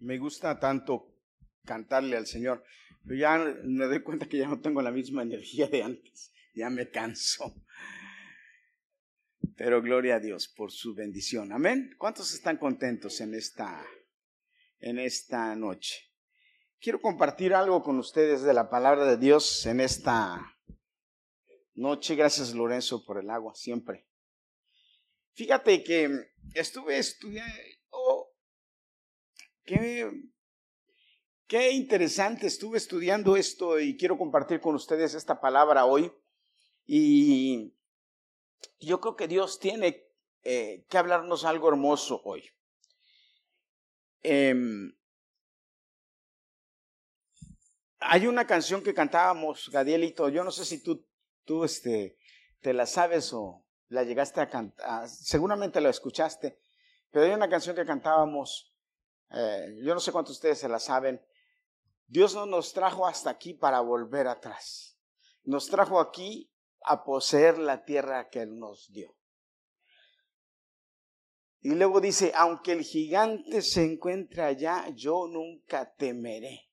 me gusta tanto cantarle al Señor, pero ya me doy cuenta que ya no tengo la misma energía de antes, ya me canso. Pero gloria a Dios por su bendición. Amén. ¿Cuántos están contentos en esta en esta noche? Quiero compartir algo con ustedes de la palabra de Dios en esta noche. Gracias Lorenzo por el agua, siempre. Fíjate que estuve estudiando, qué, interesante, estuve estudiando esto y quiero compartir con ustedes esta palabra hoy. Y yo creo que Dios tiene eh, que hablarnos algo hermoso hoy. Em, hay una canción que cantábamos, Gadielito, yo no sé si tú, tú este, te la sabes o la llegaste a cantar, seguramente la escuchaste, pero hay una canción que cantábamos, eh, yo no sé cuántos de ustedes se la saben, Dios no nos trajo hasta aquí para volver atrás, nos trajo aquí a poseer la tierra que Él nos dio. Y luego dice, aunque el gigante se encuentre allá, yo nunca temeré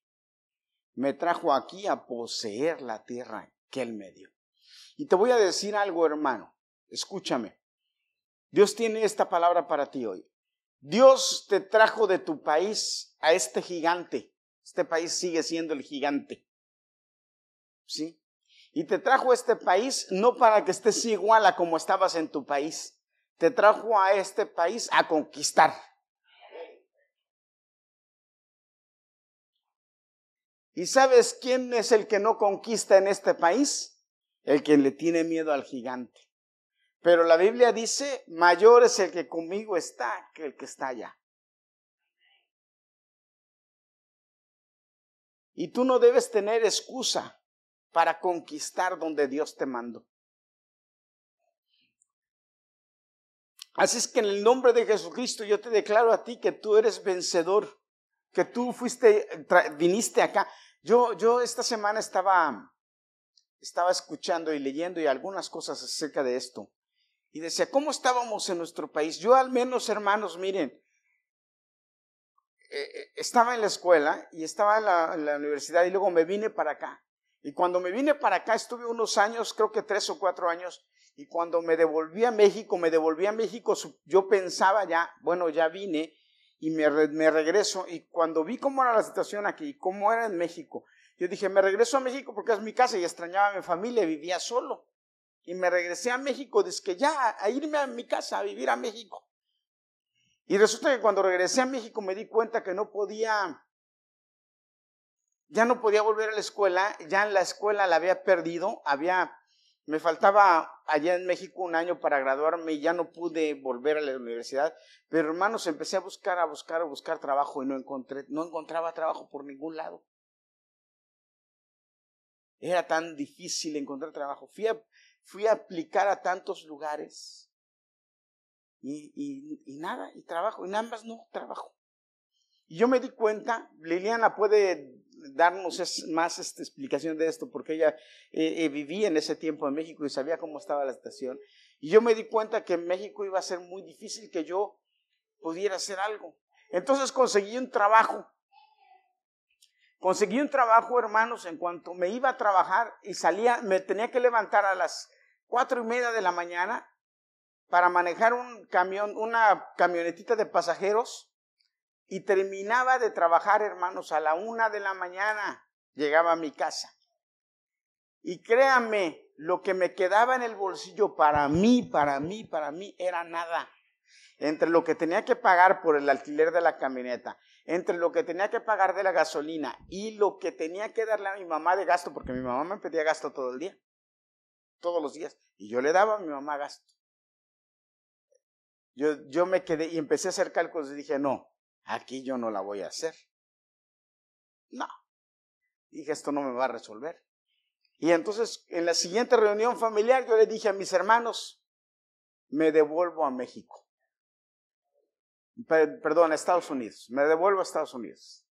me trajo aquí a poseer la tierra que Él me dio. Y te voy a decir algo, hermano, escúchame. Dios tiene esta palabra para ti hoy. Dios te trajo de tu país a este gigante. Este país sigue siendo el gigante. ¿Sí? Y te trajo a este país no para que estés igual a como estabas en tu país. Te trajo a este país a conquistar. ¿Y sabes quién es el que no conquista en este país? El que le tiene miedo al gigante. Pero la Biblia dice, mayor es el que conmigo está que el que está allá. Y tú no debes tener excusa para conquistar donde Dios te mandó. Así es que en el nombre de Jesucristo yo te declaro a ti que tú eres vencedor, que tú fuiste, viniste acá. Yo, yo esta semana estaba, estaba escuchando y leyendo y algunas cosas acerca de esto. Y decía, ¿cómo estábamos en nuestro país? Yo al menos, hermanos, miren, eh, eh, estaba en la escuela y estaba en la, universidad y luego me vine para acá. Y cuando me vine para acá estuve unos años, creo que tres o cuatro años, y cuando me devolví a México, me devolví a México, yo pensaba ya, bueno, ya vine, y me, me regreso y cuando vi cómo era la situación aquí, cómo era en México, yo dije, me regreso a México porque es mi casa y extrañaba a mi familia, vivía solo. Y me regresé a México, que ya, a irme a mi casa, a vivir a México. Y resulta que cuando regresé a México me di cuenta que no podía, ya no podía volver a la escuela, ya en la escuela la había perdido, había me faltaba allá en México un año para graduarme y ya no pude volver a la universidad. Pero hermanos, empecé a buscar, a buscar, a buscar trabajo y no encontré, no encontraba trabajo por ningún lado. Era tan difícil encontrar trabajo. Fui a, fui a aplicar a tantos lugares y, y, y nada, y trabajo, en ambas no trabajo. Y yo me di cuenta, Liliana puede darnos más esta explicación de esto, porque ella eh, eh, vivía en ese tiempo en México y sabía cómo estaba la situación. Y yo me di cuenta que en México iba a ser muy difícil que yo pudiera hacer algo. Entonces conseguí un trabajo. Conseguí un trabajo, hermanos, en cuanto me iba a trabajar y salía, me tenía que levantar a las cuatro y media de la mañana para manejar un camión, una camionetita de pasajeros y terminaba de trabajar, hermanos, a la una de la mañana llegaba a mi casa. Y créanme, lo que me quedaba en el bolsillo para mí, para mí, para mí, era nada. Entre lo que tenía que pagar por el alquiler de la camioneta, entre lo que tenía que pagar de la gasolina y lo que tenía que darle a mi mamá de gasto, porque mi mamá me pedía gasto todo el día, todos los días, y yo le daba a mi mamá gasto. Yo, yo me quedé y empecé a hacer cálculos y dije, no, aquí yo no la voy a hacer. No. Dije, esto no me va a resolver. Y entonces, en la siguiente reunión familiar, yo le dije a mis hermanos, me devuelvo a México. Perdón, a Estados Unidos. Me devuelvo a Estados Unidos.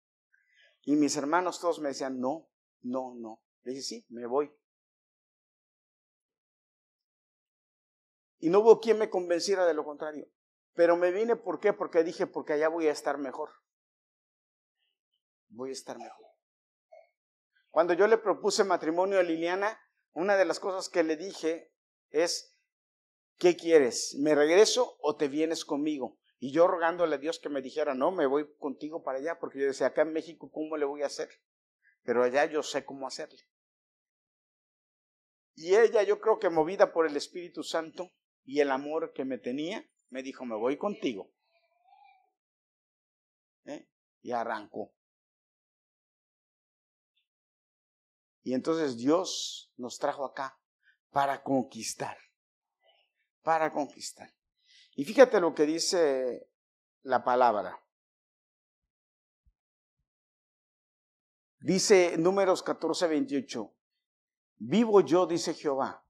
Y mis hermanos todos me decían, no, no, no. Le dije, sí, me voy. Y no hubo quien me convenciera de lo contrario. Pero me vine, ¿por qué? Porque dije, porque allá voy a estar mejor. voy a estar mejor. Cuando yo le propuse matrimonio a Liliana, una de las cosas que le dije es, ¿qué quieres? ¿Me regreso o te vienes conmigo? Y yo rogándole a Dios que me dijera, no, me voy contigo para allá, porque yo decía, acá en México, ¿cómo le voy a hacer? Pero allá yo sé cómo hacerle. Y ella, yo creo que movida por el Espíritu Santo y el amor que me tenía, me dijo, me voy contigo. ¿Eh? Y arrancó. Y entonces Dios nos trajo acá para conquistar, para conquistar. Y fíjate lo que dice la palabra. Dice números 14, 28. Vivo yo, dice Jehová,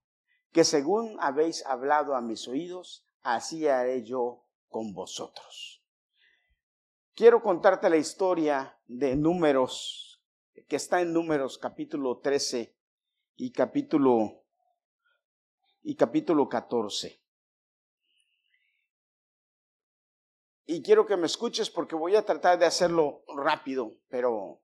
que según habéis hablado a mis oídos, así haré yo con vosotros. Quiero contarte la historia de números que está en Números capítulo 13 y capítulo y capítulo 14. Y quiero que me escuches porque voy a tratar de hacerlo rápido, pero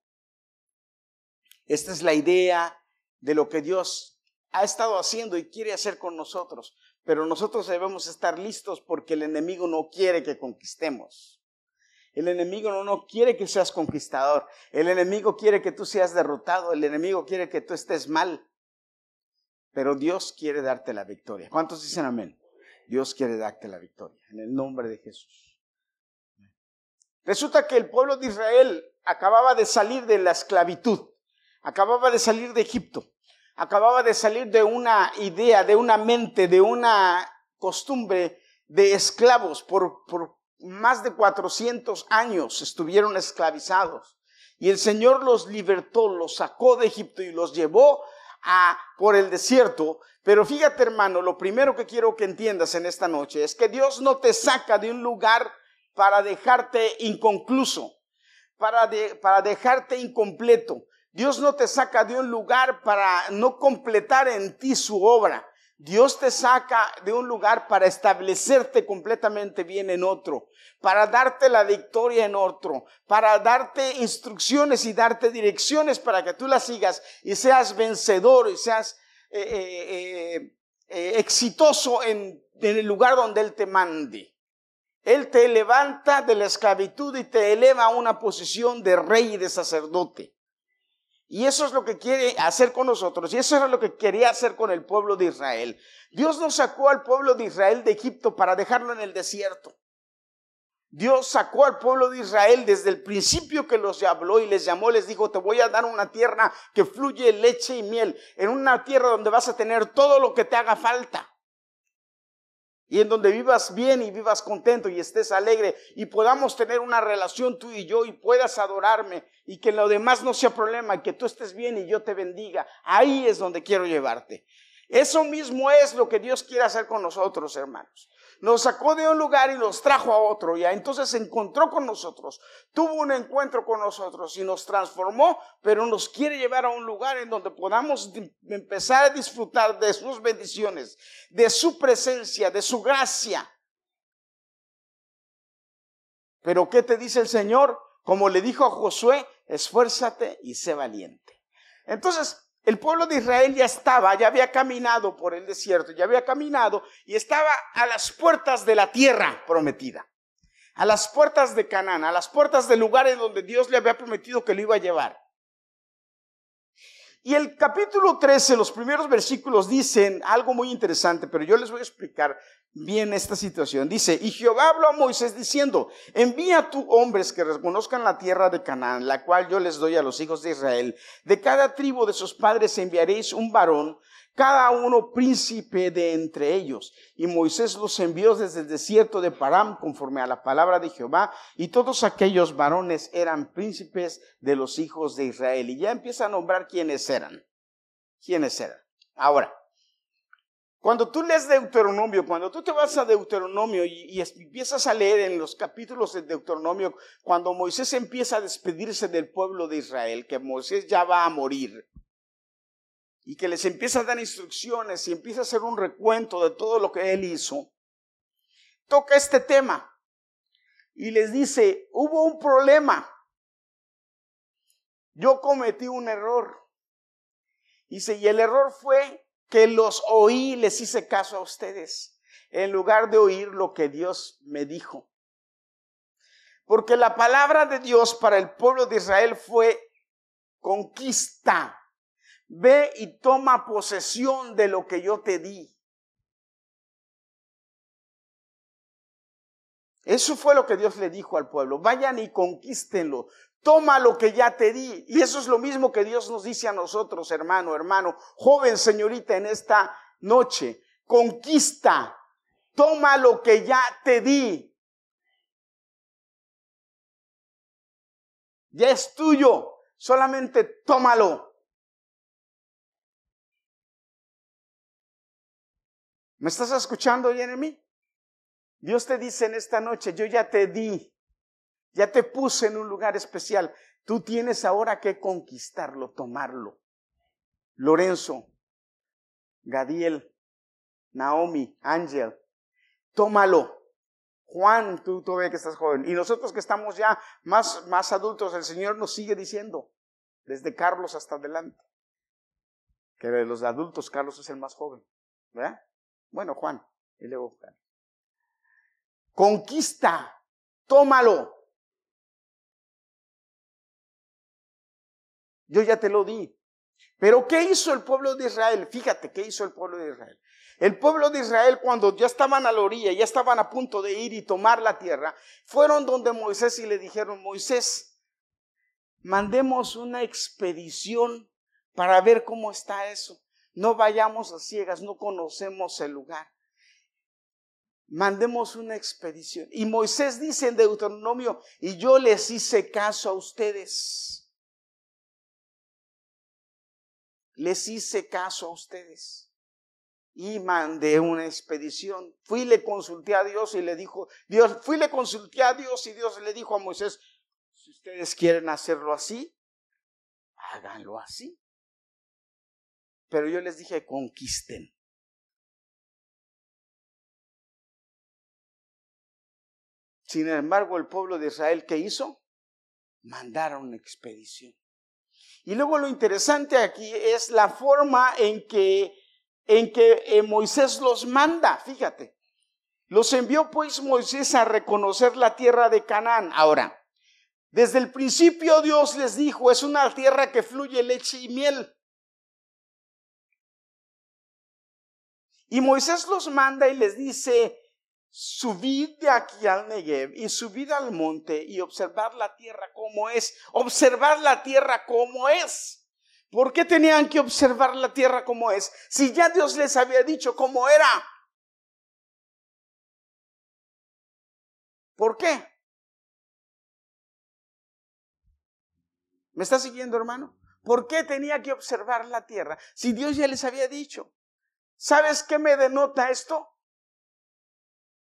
esta es la idea de lo que Dios ha estado haciendo y quiere hacer con nosotros. Pero nosotros debemos estar listos porque el enemigo no quiere que conquistemos. El enemigo no, no quiere que seas conquistador. El enemigo quiere que tú seas derrotado. El enemigo quiere que tú estés mal. Pero Dios quiere darte la victoria. ¿Cuántos dicen amén? Dios quiere darte la victoria. En el nombre de Jesús. Resulta que el pueblo de Israel acababa de salir de la esclavitud. Acababa de salir de Egipto. Acababa de salir de una idea, de una mente, de una costumbre de esclavos por, más de 400 años estuvieron esclavizados. Y el Señor los libertó, los sacó de Egipto y los llevó a, por el desierto. Pero fíjate hermano, lo primero que quiero que entiendas en esta noche es que Dios no te saca de un lugar para dejarte inconcluso, para, para dejarte incompleto. Dios no te saca de un lugar para no completar en ti su obra. Dios te saca de un lugar para establecerte completamente bien en otro, para darte la victoria en otro, para darte instrucciones y darte direcciones para que tú las sigas y seas vencedor y seas eh, eh, eh, exitoso en, en el lugar donde Él te mande. Él te levanta de la esclavitud y te eleva a una posición de rey y de sacerdote. Y eso es lo que quiere hacer con nosotros. Y eso era lo que quería hacer con el pueblo de Israel. Dios no sacó al pueblo de Israel de Egipto para dejarlo en el desierto. Dios sacó al pueblo de Israel desde el principio que los habló y les llamó, les dijo, te voy a dar una tierra que fluye leche y miel, en una tierra donde vas a tener todo lo que te haga falta y en donde vivas bien y vivas contento y estés alegre y podamos tener una relación tú y yo y puedas adorarme y que lo demás no sea problema que tú estés bien y yo te bendiga. Ahí es donde quiero llevarte. Eso mismo es lo que Dios quiere hacer con nosotros, hermanos nos sacó de un lugar y nos trajo a otro. Y entonces se encontró con nosotros, tuvo un encuentro con nosotros y nos transformó, pero nos quiere llevar a un lugar en donde podamos empezar a disfrutar de sus bendiciones, de su presencia, de su gracia. Pero ¿qué te dice el Señor? Como le dijo a Josué, esfuérzate y sé valiente. Entonces, el pueblo de Israel ya estaba, ya había caminado por el desierto, ya había caminado y estaba a las puertas de la tierra prometida, a las puertas de Canaán, a las puertas del lugar en donde Dios le había prometido que lo iba a llevar. Y el capítulo 13, los primeros versículos dicen algo muy interesante, pero yo les voy a explicar bien esta situación. Dice, y Jehová habló a Moisés diciendo, envía tú hombres que reconozcan la tierra de Canaán, la cual yo les doy a los hijos de Israel. De cada tribu de sus padres enviaréis un varón, cada uno príncipe de entre ellos. Y Moisés los envió desde el desierto de Param conforme a la palabra de Jehová, y todos aquellos varones eran príncipes de los hijos de Israel. Y ya empieza a nombrar quiénes eran. ¿Quiénes eran? Ahora, cuando tú lees Deuteronomio, cuando tú te vas a Deuteronomio y, empiezas a leer en los capítulos de Deuteronomio, cuando Moisés empieza a despedirse del pueblo de Israel, que Moisés ya va a morir, y que les empieza a dar instrucciones y empieza a hacer un recuento de todo lo que él hizo, toca este tema y les dice, hubo un problema. yo cometí un error. Dice, y el error fue que los oí, les hice caso a ustedes, en lugar de oír lo que Dios me dijo. Porque la palabra de Dios para el pueblo de Israel fue conquista. Ve y toma posesión de lo que yo te di. Eso fue lo que Dios le dijo al pueblo. Vayan y conquístenlo. Toma lo que ya te di. Y eso es lo mismo que Dios nos dice a nosotros, hermano, hermano, joven señorita, en esta noche. Conquista. Toma lo que ya te di. Ya es tuyo. Solamente tómalo. ¿Me estás escuchando, Jeremy? Dios te dice en esta noche, yo ya te di, ya te puse en un lugar especial. Tú tienes ahora que conquistarlo, tomarlo. Lorenzo, Gadiel, Naomi, Ángel, tómalo. Juan, tú todavía que estás joven. Y nosotros que estamos ya más, más adultos, el Señor nos sigue diciendo, desde Carlos hasta adelante, que de los adultos Carlos es el más joven. ¿Verdad? Bueno, Juan, y luego Juan. Conquista, tómalo. Yo ya te lo di. Pero ¿qué hizo el pueblo de Israel? Fíjate, ¿qué hizo el pueblo de Israel? El pueblo de Israel cuando ya estaban a la orilla, ya estaban a punto de ir y tomar la tierra, fueron donde Moisés y le dijeron, Moisés, mandemos una expedición para ver cómo está eso. No vayamos a ciegas, no conocemos el lugar mandemos una expedición. Y Moisés dice en Deuteronomio, y yo les hice caso a ustedes. Les hice caso a ustedes. Y mandé una expedición. Fui, le consulté a Dios y le dijo, Dios, fui, le consulté a Dios y Dios le dijo a Moisés, si ustedes quieren hacerlo así, háganlo así. Pero yo les dije, conquisten. Sin embargo, el pueblo de Israel, ¿qué hizo? Mandaron una expedición. Y luego lo interesante aquí es la forma en que, en que eh, Moisés los manda, fíjate. Los envió pues Moisés a reconocer la tierra de Canaán. Ahora, desde el principio Dios les dijo, es una tierra que fluye leche y miel. Y Moisés los manda y les dice, subid de aquí al Negev y subid al monte y observar la tierra como es, observar la tierra como es. ¿Por qué tenían que observar la tierra como es? Si ya Dios les había dicho cómo era. ¿Por qué? ¿Me está siguiendo, hermano? ¿Por qué tenía que observar la tierra si Dios ya les había dicho? ¿Sabes qué me denota esto?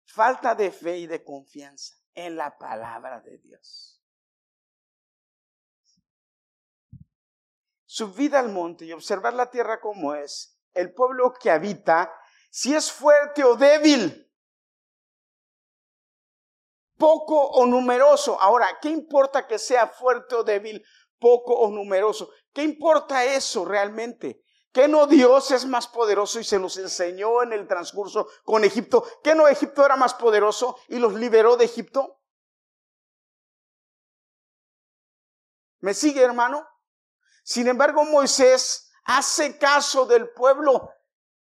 Falta de fe y de confianza en la palabra de Dios. Subir al monte y observar la tierra como es, el pueblo que habita, si es fuerte o débil, poco o numeroso. Ahora, ¿qué importa que sea fuerte o débil, poco o numeroso? ¿Qué importa eso realmente? ¿Qué no Dios es más poderoso y se los enseñó en el transcurso con Egipto? ¿Qué no Egipto era más poderoso y los liberó de Egipto? ¿Me sigue, hermano? Sin embargo, Moisés hace caso del pueblo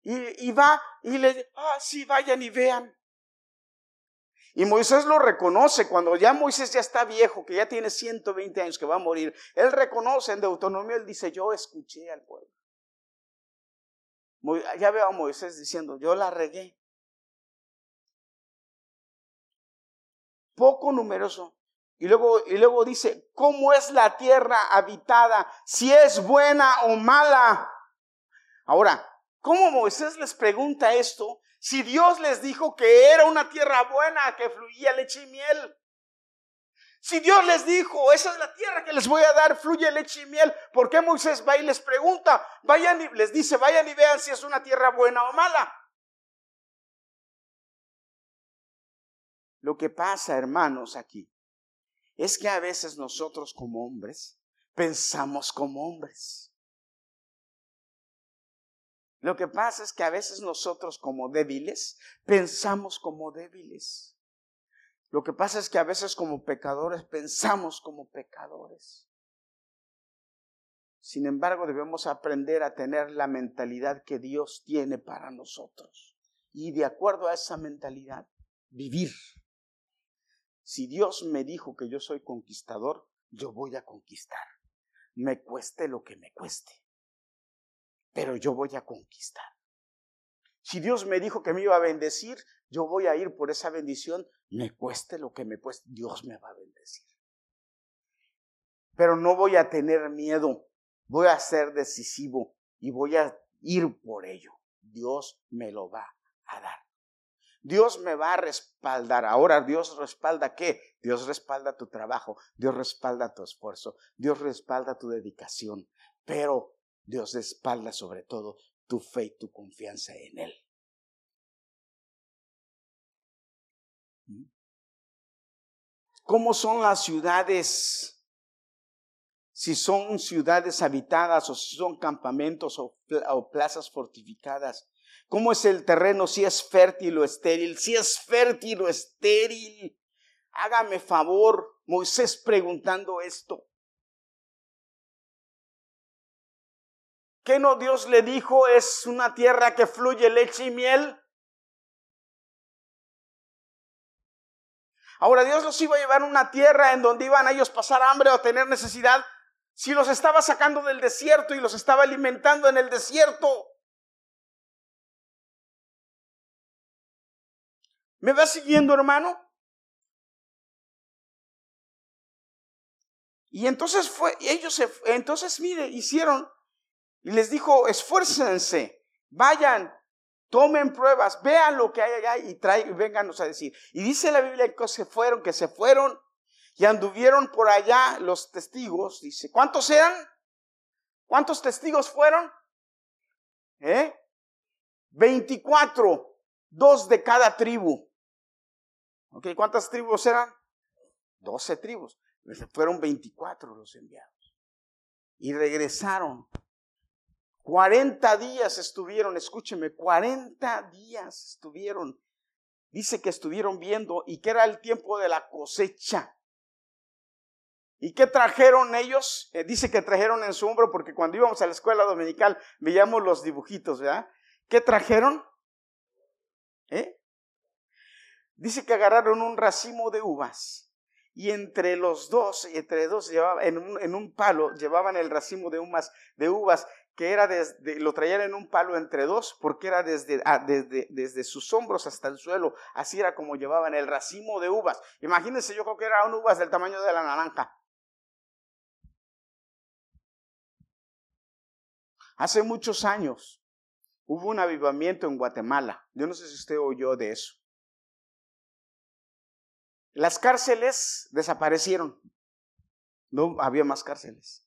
y, va y le ah, sí, vayan y vean. Y Moisés lo reconoce cuando ya Moisés ya está viejo, que ya tiene 120 años, que va a morir. Él reconoce en Deuteronomio, él dice, yo escuché al pueblo. Ya veo a Moisés diciendo, yo la regué. Poco numeroso. Y luego, y luego dice, ¿cómo es la tierra habitada? Si es buena o mala. Ahora, ¿cómo Moisés les pregunta esto? Si Dios les dijo que era una tierra buena, que fluía leche y miel. Si Dios les dijo, esa es la tierra que les voy a dar, fluye leche y miel, ¿por qué Moisés va y les pregunta? Vayan y les dice, vayan y vean si es una tierra buena o mala. Lo que pasa, hermanos, aquí, es que a veces nosotros como hombres pensamos como hombres. Lo que pasa es que a veces nosotros como débiles pensamos como débiles. Lo que pasa es que a veces como pecadores pensamos como pecadores. Sin embargo, debemos aprender a tener la mentalidad que Dios tiene para nosotros. Y de acuerdo a esa mentalidad, vivir. Si Dios me dijo que yo soy conquistador, yo voy a conquistar me cueste lo que me cueste, pero yo voy a conquistar. Si Dios me dijo que me iba a bendecir, yo voy a ir por esa bendición, me cueste lo que me cueste, Dios me va a bendecir. Pero no voy a tener miedo, voy a ser decisivo y voy a ir por ello. Dios me lo va a dar. Dios me va a respaldar. Ahora, ¿Dios respalda qué? Dios respalda tu trabajo, Dios respalda tu esfuerzo, Dios respalda tu dedicación, pero Dios respalda sobre todo tu fe y tu confianza en Él. ¿Mm? ¿Cómo son las ciudades? Si son ciudades habitadas o si son campamentos o, plazas fortificadas. ¿Cómo es el terreno? Si es fértil o estéril. Si es fértil o estéril. Hágame favor, Moisés preguntando esto. ¿Qué no Dios le dijo? Es una tierra que fluye leche y miel. Ahora Dios los iba a llevar a una tierra en donde iban a ellos pasar hambre o tener necesidad. Si los estaba sacando del desierto y los estaba alimentando en el desierto. ¿Me va siguiendo, hermano? Y entonces fue, ellos se, entonces mire, hicieron, y les dijo, esfuércense, vayan, tomen pruebas, vean lo que hay allá y traigan, vénganos a decir. Y dice la Biblia que se fueron, que se fueron y anduvieron por allá los testigos, dice, ¿cuántos eran? ¿Cuántos testigos fueron? ¿Eh? 24, dos de cada tribu. ¿Cuántas tribus eran? Doce tribus. Fueron 24 los enviados. Y regresaron. 40 días estuvieron, escúcheme, 40 días estuvieron. Dice que estuvieron viendo y que era el tiempo de la cosecha. ¿Y qué trajeron ellos? Eh, dice que trajeron en su hombro, porque cuando íbamos a la escuela dominical veíamos los dibujitos, ¿verdad? ¿Qué trajeron? ¿Eh? Dice que agarraron un racimo de uvas y entre los dos, entre dos llevaban, en, un, palo llevaban el racimo de de uvas que era desde, lo traían en un palo entre dos, porque era desde, ah, desde, desde sus hombros hasta el suelo, así era como llevaban el racimo de uvas. Imagínense, yo creo que eran uvas del tamaño de la naranja. Hace muchos años hubo un avivamiento en Guatemala. Yo no sé si usted oyó de eso. Las cárceles desaparecieron. No había más cárceles.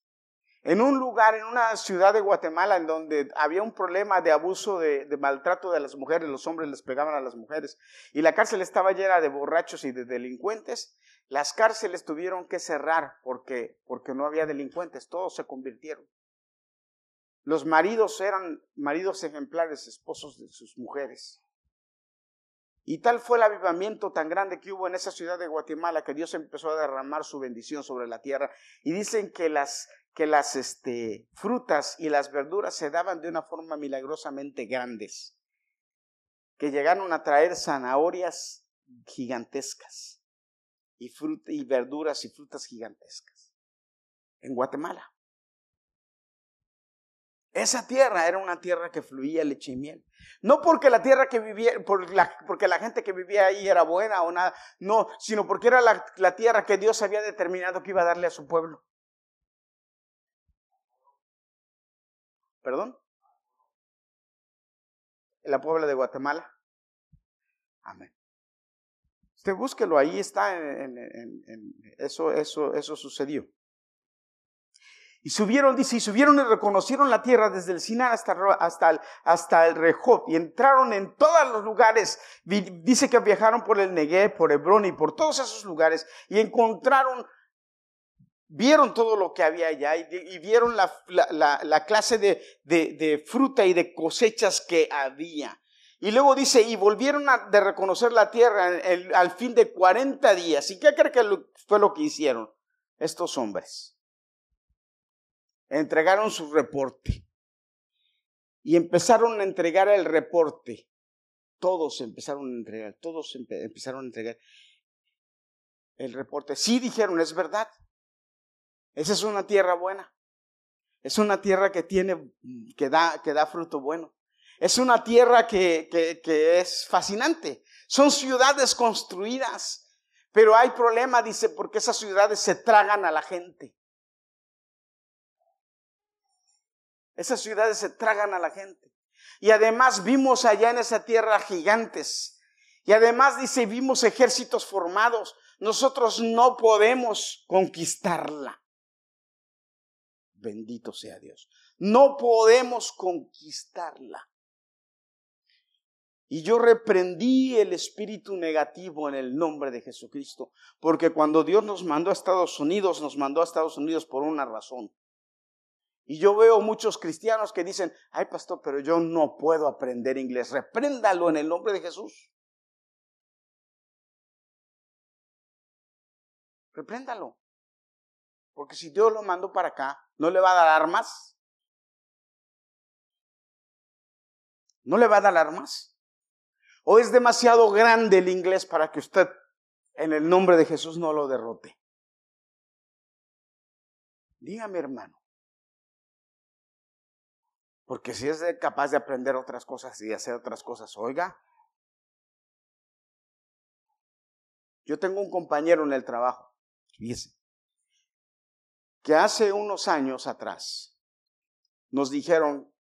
En un lugar, en una ciudad de Guatemala, en donde había un problema de abuso, de, maltrato de las mujeres, los hombres les pegaban a las mujeres, y la cárcel estaba llena de borrachos y de delincuentes, las cárceles tuvieron que cerrar porque, porque no había delincuentes, todos se convirtieron. Los maridos eran maridos ejemplares, esposos de sus mujeres. Y tal fue el avivamiento tan grande que hubo en esa ciudad de Guatemala que Dios empezó a derramar su bendición sobre la tierra. Y dicen que las, que las este, frutas y las verduras se daban de una forma milagrosamente grandes, que llegaron a traer zanahorias gigantescas y, y verduras y frutas gigantescas en Guatemala. Esa tierra era una tierra que fluía leche y miel. No porque la tierra que vivía, por la, porque la gente que vivía ahí era buena o nada, no, sino porque era la, tierra que Dios había determinado que iba a darle a su pueblo. ¿Perdón? La puebla de Guatemala. Amén. Usted búsquelo, ahí está, en, eso, eso, eso sucedió. Y subieron, dice, y subieron y reconocieron la tierra desde el Sinar hasta, hasta, el, hasta el Rehob y entraron en todos los lugares. Dice que viajaron por el Negev, por Hebrón y por todos esos lugares y encontraron vieron todo lo que había allá y, vieron la, clase de, fruta y de cosechas que había. Y luego dice, y volvieron de reconocer la tierra al fin de 40 días. ¿Y qué cree que fue lo que hicieron estos hombres? Entregaron su reporte. Y empezaron a entregar el reporte. Todos empezaron a entregar, todos empezaron a entregar el reporte. Sí dijeron, es verdad. Esa es una tierra buena. Es una tierra que tiene, que da, que da fruto bueno. Es una tierra que, que, que es fascinante. Son ciudades construidas. Pero hay problema, dice, porque esas ciudades se tragan a la gente. Esas ciudades se tragan a la gente. Y además vimos allá en esa tierra gigantes. Y además dice, vimos ejércitos formados. Nosotros no podemos conquistarla. Bendito sea Dios. No podemos conquistarla. Y yo reprendí el espíritu negativo en el nombre de Jesucristo, porque cuando Dios nos mandó a Estados Unidos, nos mandó a Estados Unidos por una razón. Y yo veo muchos cristianos que dicen, ay pastor, pero yo no puedo aprender inglés. Repréndalo en el nombre de Jesús. Repréndalo. Porque si Dios lo mandó para acá, ¿no le va a dar armas? ¿No le va a dar armas? ¿O es demasiado grande el inglés para que usted en el nombre de Jesús no lo derrote? Dígame hermano. Porque si es capaz de aprender otras cosas y hacer otras cosas, oiga. Yo tengo un compañero en el trabajo, fíjese, que hace unos años atrás nos dijeron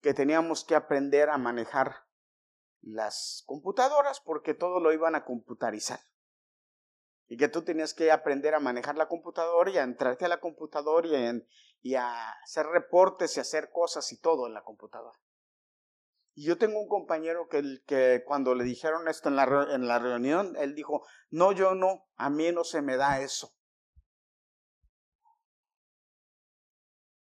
que teníamos que aprender a manejar las computadoras porque todo lo iban a computarizar. Y que tú tenías que aprender a manejar la computadora y a entrarte a la computadora y, a hacer reportes y hacer cosas y todo en la computadora. Y yo tengo un compañero que, que cuando le dijeron esto en la, en la reunión, él dijo, no, yo no, a mí no se me da eso.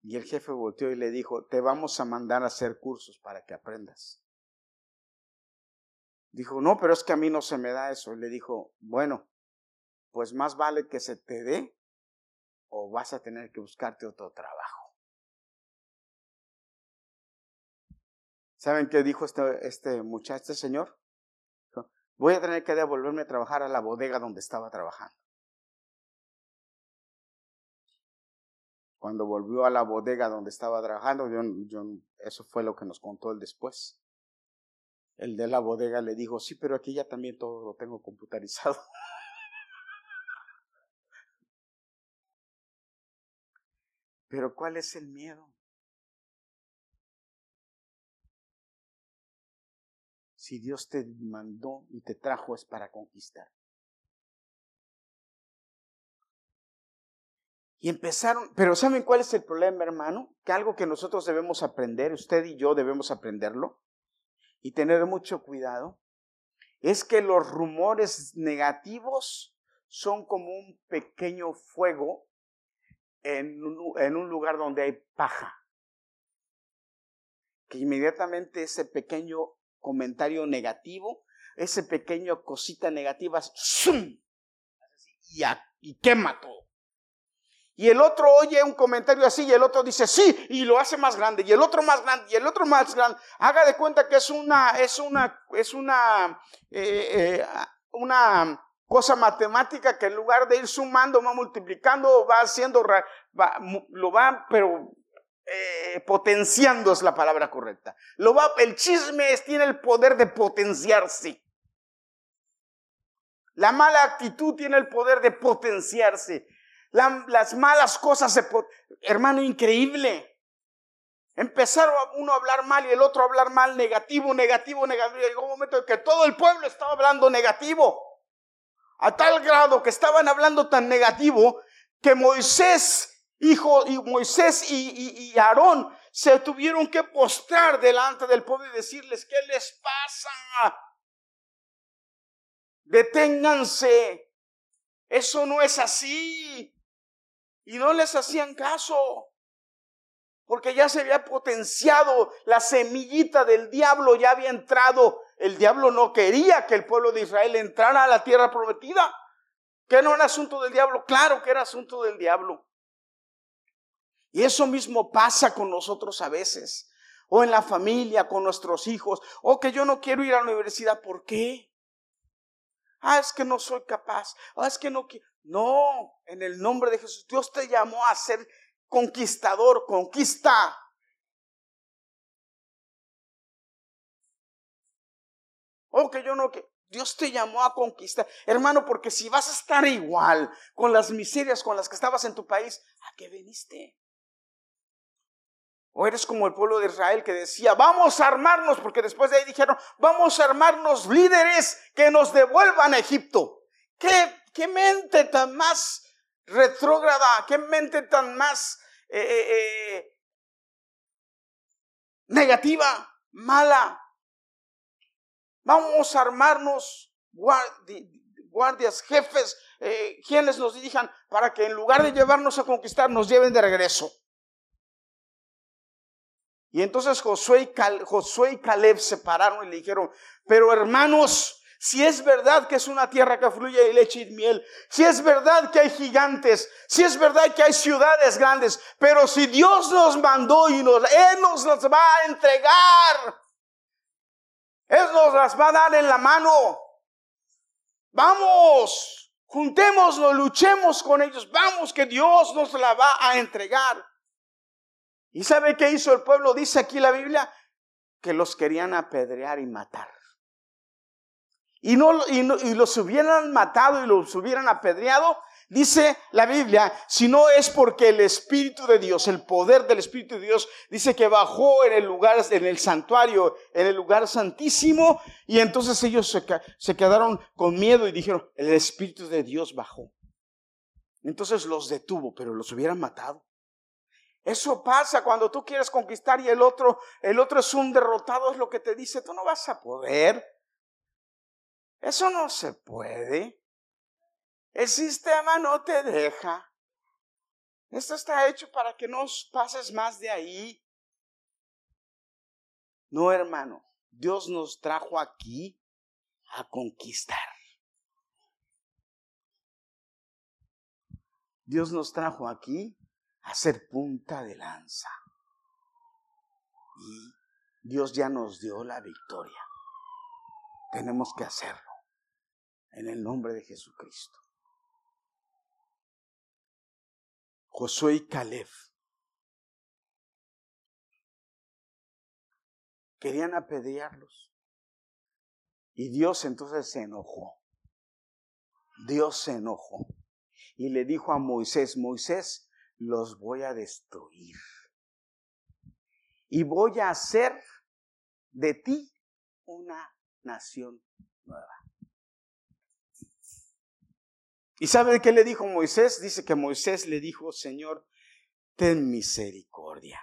Y el jefe volteó y le dijo, te vamos a mandar a hacer cursos para que aprendas. Dijo, no, pero es que a mí no se me da eso. Y le dijo, bueno, pues más vale que se te dé o vas a tener que buscarte otro trabajo. ¿Saben qué dijo este, este muchacho, este señor? Voy a tener que devolverme a trabajar a la bodega donde estaba trabajando. Cuando volvió a la bodega donde estaba trabajando, yo, eso fue lo que nos contó él después. El de la bodega le dijo, sí, pero aquí ya también todo lo tengo computarizado. Pero ¿cuál es el miedo? Si Dios te mandó y te trajo es para conquistar. Y empezaron, pero ¿saben cuál es el problema, hermano? Que algo que nosotros debemos aprender, usted y yo debemos aprenderlo y tener mucho cuidado, es que los rumores negativos son como un pequeño fuego en un, lugar donde hay paja. Que inmediatamente ese pequeño comentario negativo, ese pequeño cosita negativa, ¡zum! Y, quema todo. Y el otro oye un comentario así y el otro dice sí y lo hace más grande y el otro más grande y el otro más grande. Haga de cuenta que es una, es una, es una, eh, eh, una cosa matemática que en lugar de ir sumando, va multiplicando, va haciendo, lo va, pero eh, potenciando es la palabra correcta. Lo va, el chisme tiene el poder de potenciarse. La mala actitud tiene el poder de potenciarse. las malas cosas, se, hermano, increíble. Empezaron uno a hablar mal y el otro a hablar mal, negativo, negativo, negativo. Llegó un momento en que todo el pueblo estaba hablando negativo a tal grado que estaban hablando tan negativo que Moisés, hijo, y Moisés y, Aarón se tuvieron que postrar delante del pueblo y decirles, ¿qué les pasa? Deténganse, eso no es así. Y no les hacían caso. Porque ya se había potenciado la semillita del diablo, ya había entrado. El diablo no quería que el pueblo de Israel entrara a la tierra prometida. Que no era asunto del diablo, claro que era asunto del diablo. Y eso mismo pasa con nosotros a veces, o en la familia, con nuestros hijos, o que yo no quiero ir a la universidad, ¿por qué? Ah, es que no soy capaz, ah, es que no quiero. No, en el nombre de Jesús, Dios te llamó a ser conquistador, conquista. O que yo no, que Dios te llamó a conquistar. Hermano, porque si vas a estar igual con las miserias con las que estabas en tu país, ¿a qué viniste? O eres como el pueblo de Israel que decía, vamos a armarnos, porque después de ahí dijeron, vamos a armarnos líderes que nos devuelvan a Egipto. ¿Qué, qué mente tan más retrógrada, qué mente tan más eh, eh, eh, negativa, mala? Vamos a armarnos guardias, jefes, quienes nos dirijan para que en lugar de llevarnos a conquistar, nos lleven de regreso. Y entonces Josué y, Caleb se pararon y le dijeron, pero hermanos, si es verdad que es una tierra que fluye leche y miel, si es verdad que hay gigantes, si es verdad que hay ciudades grandes, pero si Dios nos mandó y nos, Él nos las va a entregar, él nos las va a dar en la mano. Vamos, juntémonos, luchemos con ellos. Vamos, que Dios nos la va a entregar. ¿Y sabe qué hizo el pueblo? Dice aquí la Biblia que los querían apedrear y matar. Y, no, y, y los hubieran matado y los hubieran apedreado, Dice la Biblia, si no es porque el Espíritu de Dios, el poder del Espíritu de Dios, dice que bajó en el lugar, en el santuario, en el lugar santísimo, y entonces ellos se, quedaron con miedo y dijeron, el Espíritu de Dios bajó. Entonces los detuvo, pero los hubieran matado. Eso pasa cuando tú quieres conquistar y el otro, el otro es un derrotado, es lo que te dice, tú no vas a poder. Eso no se puede. El sistema no te deja. Esto está hecho para que no pases más de ahí. No, hermano. Dios nos trajo aquí a conquistar. Dios nos trajo aquí a ser punta de lanza. Y Dios ya nos dio la victoria. Tenemos que hacerlo en el nombre de Jesucristo. Josué y Caleb. Querían apedrearlos. Y Dios entonces se enojó. Dios se enojó. Y le dijo a Moisés, Moisés, los voy a destruir. Y voy a hacer de ti una nación nueva. ¿Y sabe qué le dijo Moisés? Dice que Moisés le dijo, Señor, ten misericordia.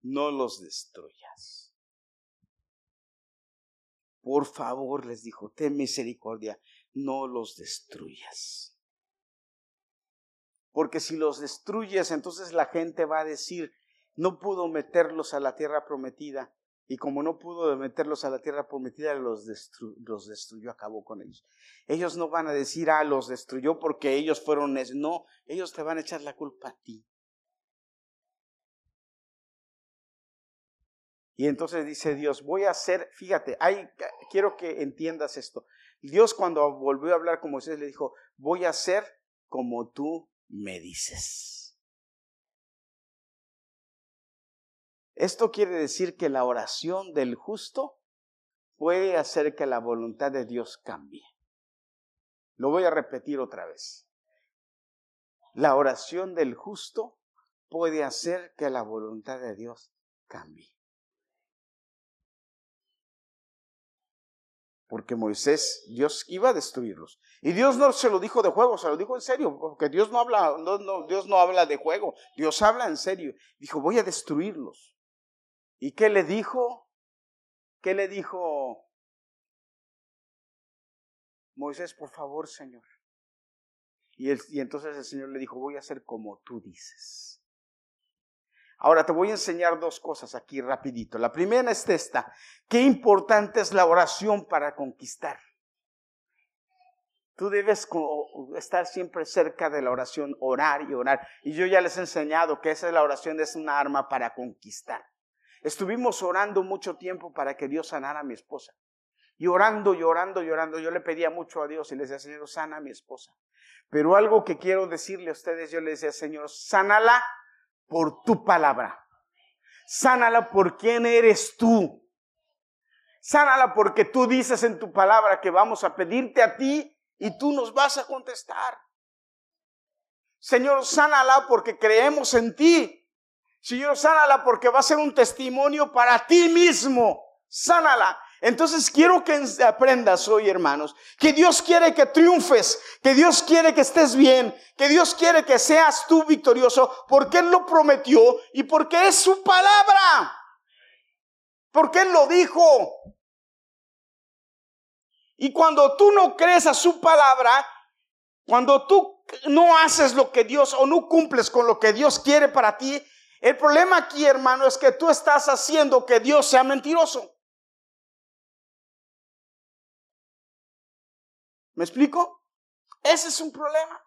No los destruyas. Por favor, les dijo, ten misericordia, no los destruyas. Porque si los destruyes, entonces la gente va a decir, no pudo meterlos a la tierra prometida y como no pudo meterlos a la tierra prometida, los, los destruyó, acabó con ellos. Ellos no van a decir, ah, los destruyó porque ellos fueron... No, ellos te van a echar la culpa a ti. Y entonces dice Dios, voy a hacer, fíjate, hay, quiero que entiendas esto. Dios cuando volvió a hablar con Moisés le dijo, voy a hacer como tú me dices. Esto quiere decir que la oración del justo puede hacer que la voluntad de Dios cambie. Lo voy a repetir otra vez. La oración del justo puede hacer que la voluntad de Dios cambie. Porque Moisés, Dios iba a destruirlos. Y Dios no se lo dijo de juego, se lo dijo en serio, porque Dios no habla, no, Dios no habla de juego, Dios habla en serio. Dijo, voy a destruirlos. ¿Y qué le dijo? ¿Qué le dijo Moisés, por favor, Señor? Y, entonces el Señor le dijo, voy a hacer como tú dices. Ahora te voy a enseñar dos cosas aquí rapidito. La primera es esta. Qué importante es la oración para conquistar. Tú debes estar siempre cerca de la oración, orar y orar. Y yo ya les he enseñado que esa es la oración, es una arma para conquistar. Estuvimos orando mucho tiempo para que Dios sanara a mi esposa. Y orando, llorando, llorando. Yo le pedía mucho a Dios y le decía, Señor, sana a mi esposa. Pero algo que quiero decirle a ustedes, yo le decía, Señor, sánala por tu palabra. Sánala por quién eres tú. Sánala porque tú dices en tu palabra que vamos a pedirte a ti y tú nos vas a contestar. Señor, sánala porque creemos en ti. Señor, sánala porque va a ser un testimonio para ti mismo. Sánala. Entonces quiero que aprendas hoy, hermanos, que Dios quiere que triunfes, que Dios quiere que estés bien, que Dios quiere que seas tú victorioso, porque Él lo prometió y porque es su palabra. Porque Él lo dijo. Y cuando tú no crees a su palabra, cuando tú no haces lo que Dios o no cumples con lo que Dios quiere para ti, el problema aquí, hermano, es que tú estás haciendo que Dios sea mentiroso. ¿Me explico? Ese es un problema.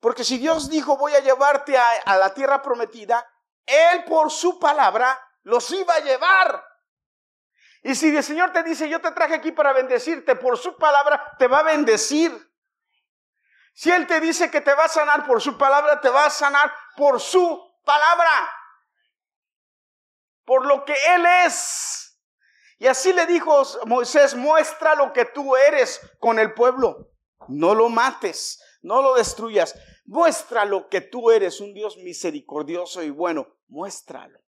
Porque si Dios dijo voy a llevarte a, la tierra prometida, Él por su palabra los iba a llevar. Y si el Señor te dice yo te traje aquí para bendecirte, por su palabra te va a bendecir. Si Él te dice que te va a sanar por su palabra, te va a sanar por su palabra. Por lo que Él es. Y así le dijo Moisés, muestra lo que tú eres con el pueblo. No lo mates, no lo destruyas. Muestra lo que tú eres, un Dios misericordioso y bueno. Muéstralo.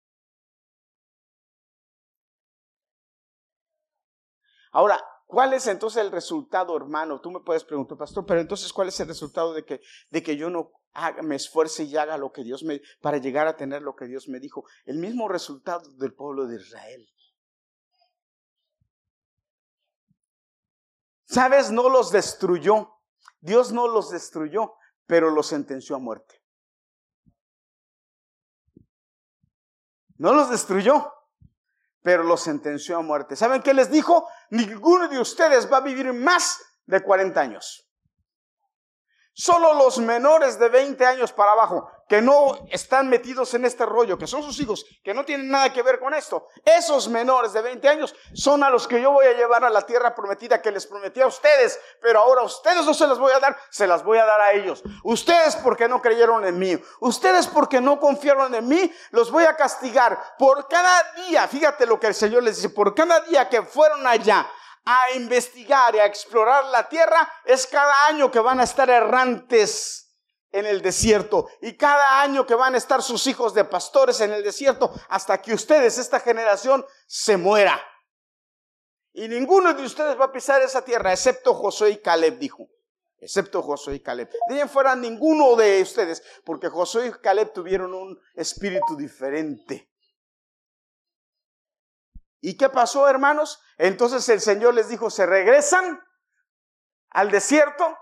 Ahora, ¿cuál es entonces el resultado, hermano? Tú me puedes preguntar, pastor, pero entonces, ¿cuál es el resultado de que, de que yo no me esfuerce y haga lo que Dios me, para llegar a tener lo que Dios me dijo? El mismo resultado del pueblo de Israel. ¿Sabes? No los destruyó. Dios no los destruyó, pero los sentenció a muerte. No los destruyó, pero los sentenció a muerte. ¿Saben qué les dijo? Ninguno de ustedes va a vivir más de 40 años. Solo los menores de 20 años para abajo, que no están metidos en este rollo, que son sus hijos, que no tienen nada que ver con esto, esos menores de 20 años son a los que yo voy a llevar a la tierra prometida que les prometí a ustedes, pero ahora a ustedes no se las voy a dar, se las voy a dar a ellos. Ustedes porque no creyeron en mí, ustedes porque no confiaron en mí, los voy a castigar por cada día, fíjate lo que el Señor les dice, por cada día que fueron allá a investigar y a explorar la tierra, es cada año que van a estar errantes en el desierto y cada año que van a estar sus hijos de pastores en el desierto hasta que ustedes, esta generación, se muera. Y ninguno de ustedes va a pisar esa tierra, excepto Josué y Caleb, dijo. Excepto Josué y Caleb. De ahí fuera ninguno de ustedes, porque Josué y Caleb tuvieron un espíritu diferente. ¿Y qué pasó, hermanos? Entonces el Señor les dijo, se regresan al desierto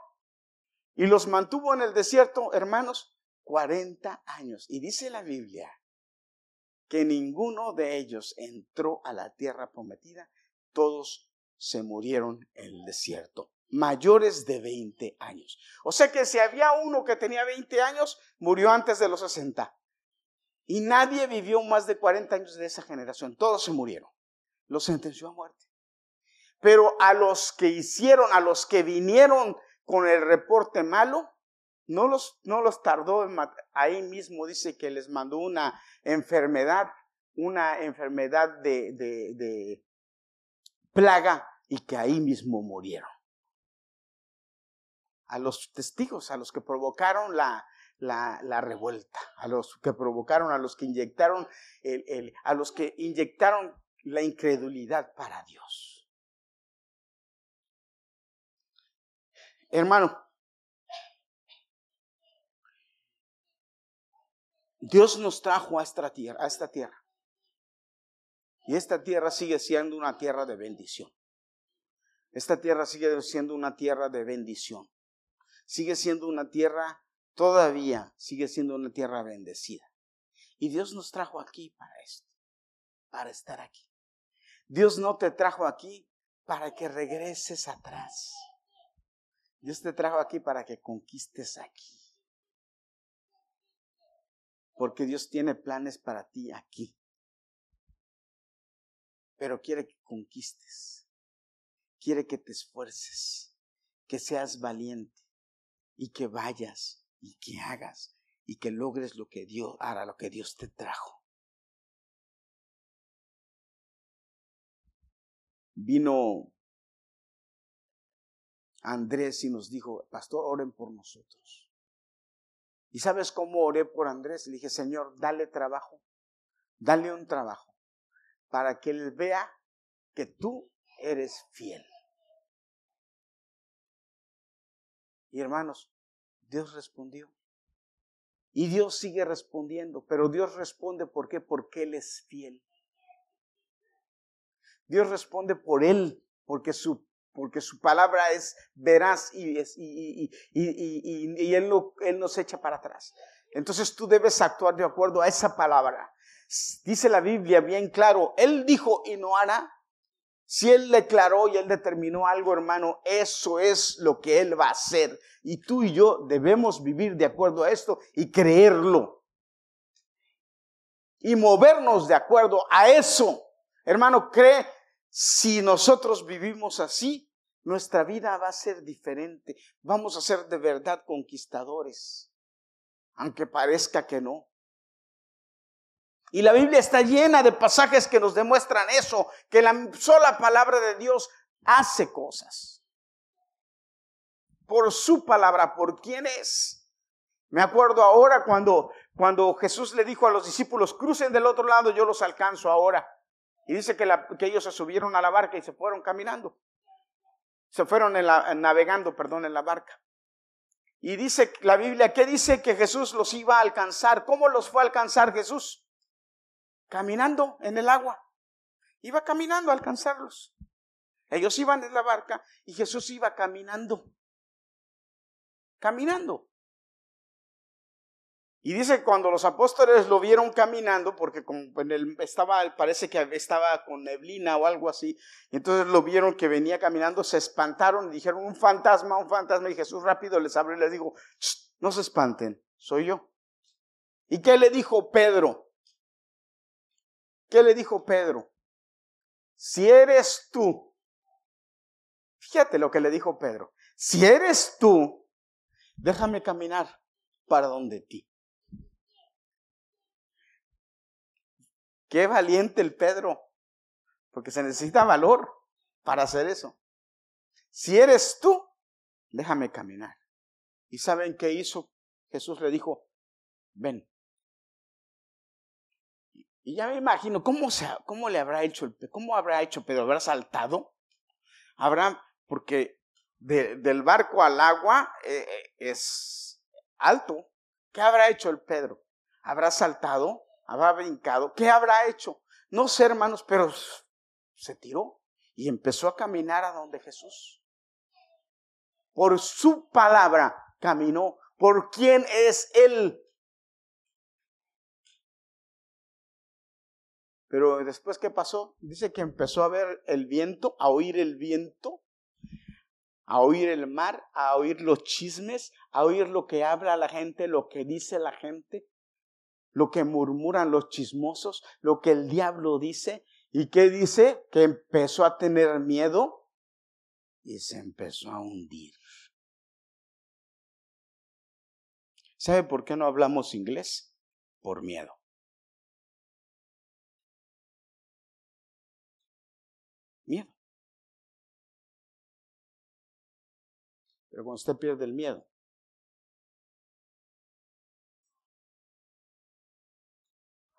y los mantuvo en el desierto, hermanos, 40 años. Y dice la Biblia que ninguno de ellos entró a la tierra prometida, todos se murieron en el desierto, mayores de 20 años. O sea que si había uno que tenía 20 años, murió antes de los 60. Y nadie vivió más de 40 años de esa generación, todos se murieron los sentenció a muerte. Pero a los que hicieron, a los que vinieron con el reporte malo, no los, no los tardó en matar. Ahí mismo dice que les mandó una enfermedad, una enfermedad de, de, plaga y que ahí mismo murieron. A los testigos, a los que provocaron la, la, la, revuelta, a los que provocaron, a los que inyectaron, el, el, a los que inyectaron la incredulidad para Dios. Hermano, Dios nos trajo a esta tierra, a esta tierra. Y esta tierra sigue siendo una tierra de bendición. esta tierra sigue siendo una tierra de bendición. Sigue siendo una tierra, todavía sigue siendo una tierra bendecida. Y Dios nos trajo aquí para esto, para estar aquí. Dios no te trajo aquí para que regreses atrás. Dios te trajo aquí para que conquistes aquí. Porque Dios tiene planes para ti aquí. Pero quiere que conquistes. Quiere que te esfuerces. Que seas valiente. Y que vayas y que hagas y que logres lo que Dios hará, lo que Dios te trajo. Vino Andrés y nos dijo, pastor, oren por nosotros. ¿Y sabes cómo oré por Andrés? Le dije, Señor, dale trabajo, dale un trabajo, para que él vea que tú eres fiel. Y hermanos, Dios respondió. Y Dios sigue respondiendo, pero Dios responde ¿por qué? Porque Él es fiel. Dios responde por Él, porque su porque su palabra es veraz y, él, él nos echa para atrás. Entonces tú debes actuar de acuerdo a esa palabra. Dice la Biblia bien claro, Él dijo y no hará. Si Él declaró y Él determinó algo, hermano, eso es lo que Él va a hacer. Y tú y yo debemos vivir de acuerdo a esto y creerlo. Y movernos de acuerdo a eso. Hermano, cree si nosotros vivimos así, nuestra vida va a ser diferente. Vamos a ser de verdad conquistadores, aunque parezca que no. Y la Biblia está llena de pasajes que nos demuestran eso, que la sola palabra de Dios hace cosas. Por su palabra, por quién es. Me acuerdo ahora cuando, cuando Jesús le dijo a los discípulos, crucen del otro lado, yo los alcanzo ahora. Y dice que, ellos se subieron a la barca y se fueron caminando. Se fueron navegando, perdón, en la barca. Y dice la Biblia, ¿qué dice que Jesús los iba a alcanzar? ¿Cómo los fue a alcanzar Jesús? Caminando en el agua. Iba caminando a alcanzarlos. Ellos iban en la barca y Jesús iba caminando. Caminando. Y dice cuando los apóstoles lo vieron caminando, porque como en el, estaba, parece que estaba con neblina o algo así, entonces lo vieron que venía caminando, se espantaron dijeron, un fantasma, un fantasma, y Jesús rápido les abrió y les dijo, no se espanten, soy yo. ¿Y qué le dijo Pedro? ¿Qué le dijo Pedro? Si eres tú, fíjate lo que le dijo Pedro, si eres tú, déjame caminar para donde ti. Qué valiente el Pedro, porque se necesita valor para hacer eso. Si eres tú, déjame caminar. ¿Y saben qué hizo? Jesús le dijo, ven. Y ya me imagino, ¿cómo, se, cómo le habrá hecho el ¿Cómo habrá hecho Pedro? ¿Habrá saltado? Habrá, porque del barco al agua eh, eh, es alto. ¿Qué habrá hecho el Pedro? ¿Habrá saltado? Habrá brincado, ¿qué habrá hecho? No sé, hermanos, pero se tiró y empezó a caminar a donde Jesús. Por su palabra caminó. ¿Por quién es Él? Pero después, ¿qué pasó? Dice que empezó a ver el viento, a oír el viento, a oír el mar, a oír los chismes, a oír lo que habla la gente, lo que dice la gente lo que murmuran los chismosos, lo que el diablo dice. ¿Y qué dice? Que empezó a tener miedo y se empezó a hundir. ¿Sabe por qué no hablamos inglés? Por miedo. Miedo. Pero cuando usted pierde el miedo,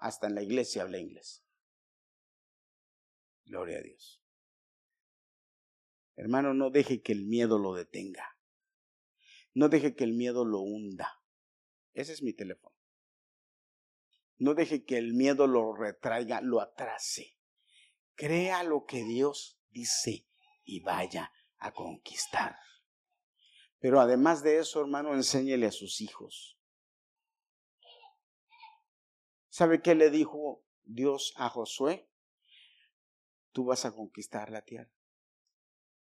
Hasta en la iglesia habla inglés. Gloria a Dios. Hermano, no deje que el miedo lo detenga. No deje que el miedo lo hunda. Ese es mi teléfono. No deje que el miedo lo retraiga, lo atrase. Crea lo que Dios dice y vaya. a conquistar. Pero además de eso, hermano, enséñele a sus hijos. ¿Sabe qué le dijo Dios a Josué? Tú vas a conquistar la tierra.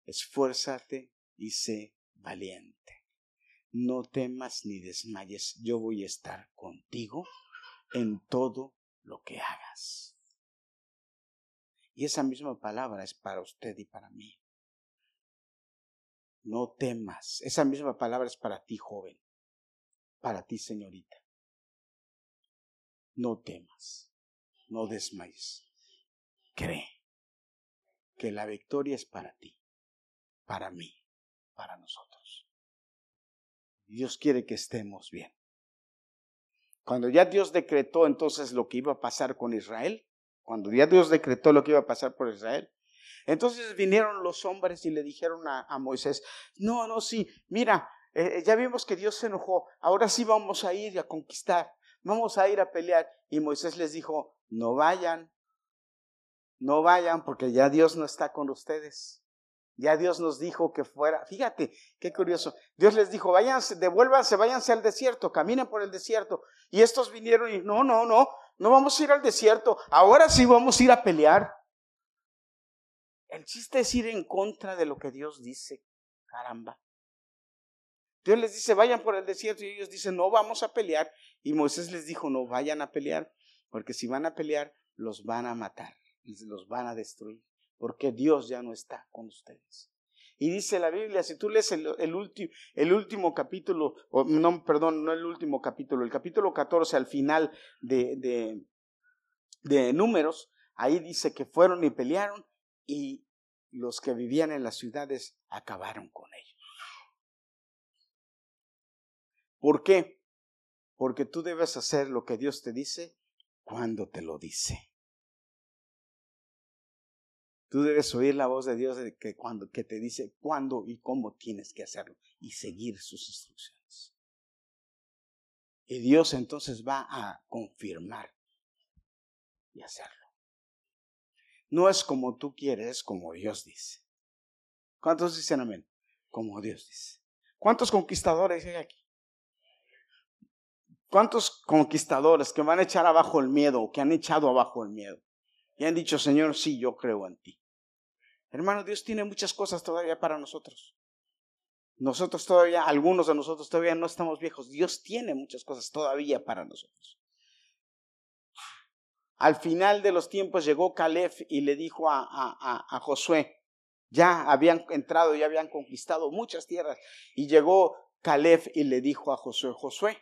Esfuérzate y sé valiente. No temas ni desmayes. Yo voy a estar contigo en todo lo que hagas. Y esa misma palabra es para usted y para mí. No temas. Esa misma palabra es para ti, joven. Para ti, señorita. No temas. No desmayes. Cree que la victoria es para ti, para mí, para nosotros. Dios quiere que estemos bien. Cuando ya Dios decretó entonces lo que iba a pasar con Israel, cuando ya Dios decretó lo que iba a pasar por Israel, entonces vinieron los hombres y le dijeron a, Moisés, no, no, sí, mira, eh, ya vimos que Dios se enojó, ahora sí vamos a ir a conquistar, vamos a ir a pelear. Y Moisés les dijo, no vayan, no vayan porque ya Dios no está con ustedes. Ya Dios nos dijo que fuera. Fíjate, qué curioso. Dios les dijo, váyanse, devuélvanse, váyanse al desierto, caminen por el desierto. Y estos vinieron y, no, no, no, no vamos a ir al desierto. Ahora sí vamos a ir a pelear. El chiste es ir en contra de lo que Dios dice. Caramba. Dios les dice, vayan por el desierto y ellos dicen, no vamos a pelear. Y Moisés les dijo, no vayan a pelear, porque si van a pelear, los van a matar, los van a destruir porque Dios ya no está con ustedes. Y dice la Biblia, si tú lees el, el último capítulo, o no, perdón, no el último capítulo, el capítulo 14 al final de, de, de números, ahí dice que fueron y pelearon y los que vivían en las ciudades acabaron con ellos. ¿Por qué? Porque tú debes hacer lo que Dios te dice cuando te lo dice. Tú debes oír la voz de Dios que, cuando, que te dice cuándo y cómo tienes que hacerlo y seguir sus instrucciones. Y Dios entonces va a confirmar y hacerlo. No es como tú quieres, es como Dios dice. ¿Cuántos dicen amén? Como Dios dice. ¿Cuántos conquistadores hay aquí? ¿Cuántos conquistadores que van a echar abajo el miedo o que han echado abajo el miedo? y han dicho, Señor, sí, yo creo en ti. Hermano, Dios tiene muchas cosas todavía para nosotros. Nosotros todavía, algunos de nosotros todavía no estamos viejos. Dios tiene muchas cosas todavía para nosotros. Al final de los tiempos llegó Caleb y le dijo a, a, a Josué, ya habían entrado, ya habían conquistado muchas tierras. Y llegó Caleb y le dijo a Josué, Josué,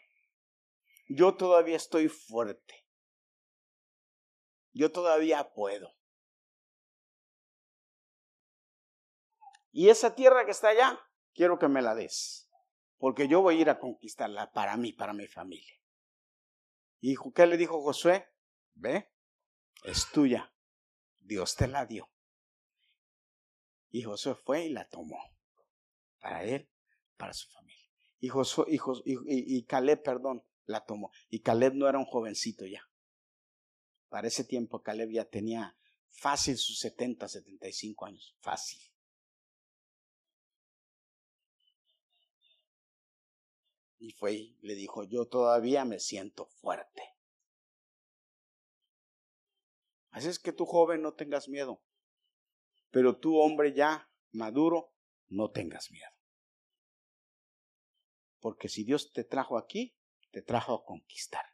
yo todavía estoy fuerte yo todavía puedo. Y esa tierra que está allá, quiero que me la des, porque yo voy a ir a conquistarla para mí, para mi familia. ¿Y qué le dijo Josué? Ve, es tuya, Dios te la dio. Y Josué fue y la tomó, para él, para su familia. Y, Josué, y, y, y perdón, la tomó. Y Caleb no era un jovencito ya. Para ese tiempo Caleb ya tenía fácil sus 70, 75 años. Fácil. Y fue y le dijo, yo todavía me siento fuerte. Así es que tú joven no tengas miedo, pero tú hombre ya maduro, no tengas miedo. Porque si Dios te trajo aquí, te trajo a conquistar.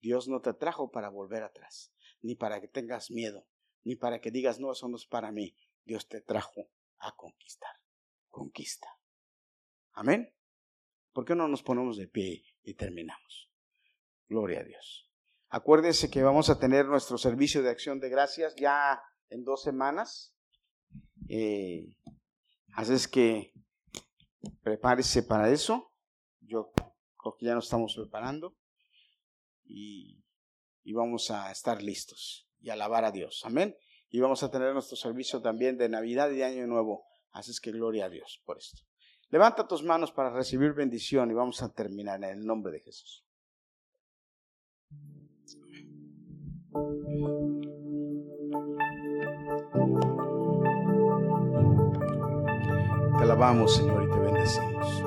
Dios no te trajo para volver atrás ni para que tengas miedo, ni para que digas, no, eso no es para mí. Dios te trajo a conquistar. Conquista. Amén. ¿Por qué no nos ponemos de pie y terminamos? Gloria a Dios. Acuérdese que vamos a tener nuestro servicio de acción de gracias ya en dos semanas. Eh, así es que prepárese para eso. Yo creo que ya nos estamos preparando. Y y vamos a estar listos y alabar a Dios. Amén. Y vamos a tener nuestro servicio también de Navidad y de Año Nuevo. Así es que gloria a Dios por esto. Levanta tus manos para recibir bendición y vamos a terminar en el nombre de Jesús. Te alabamos, Señor, y te bendecimos.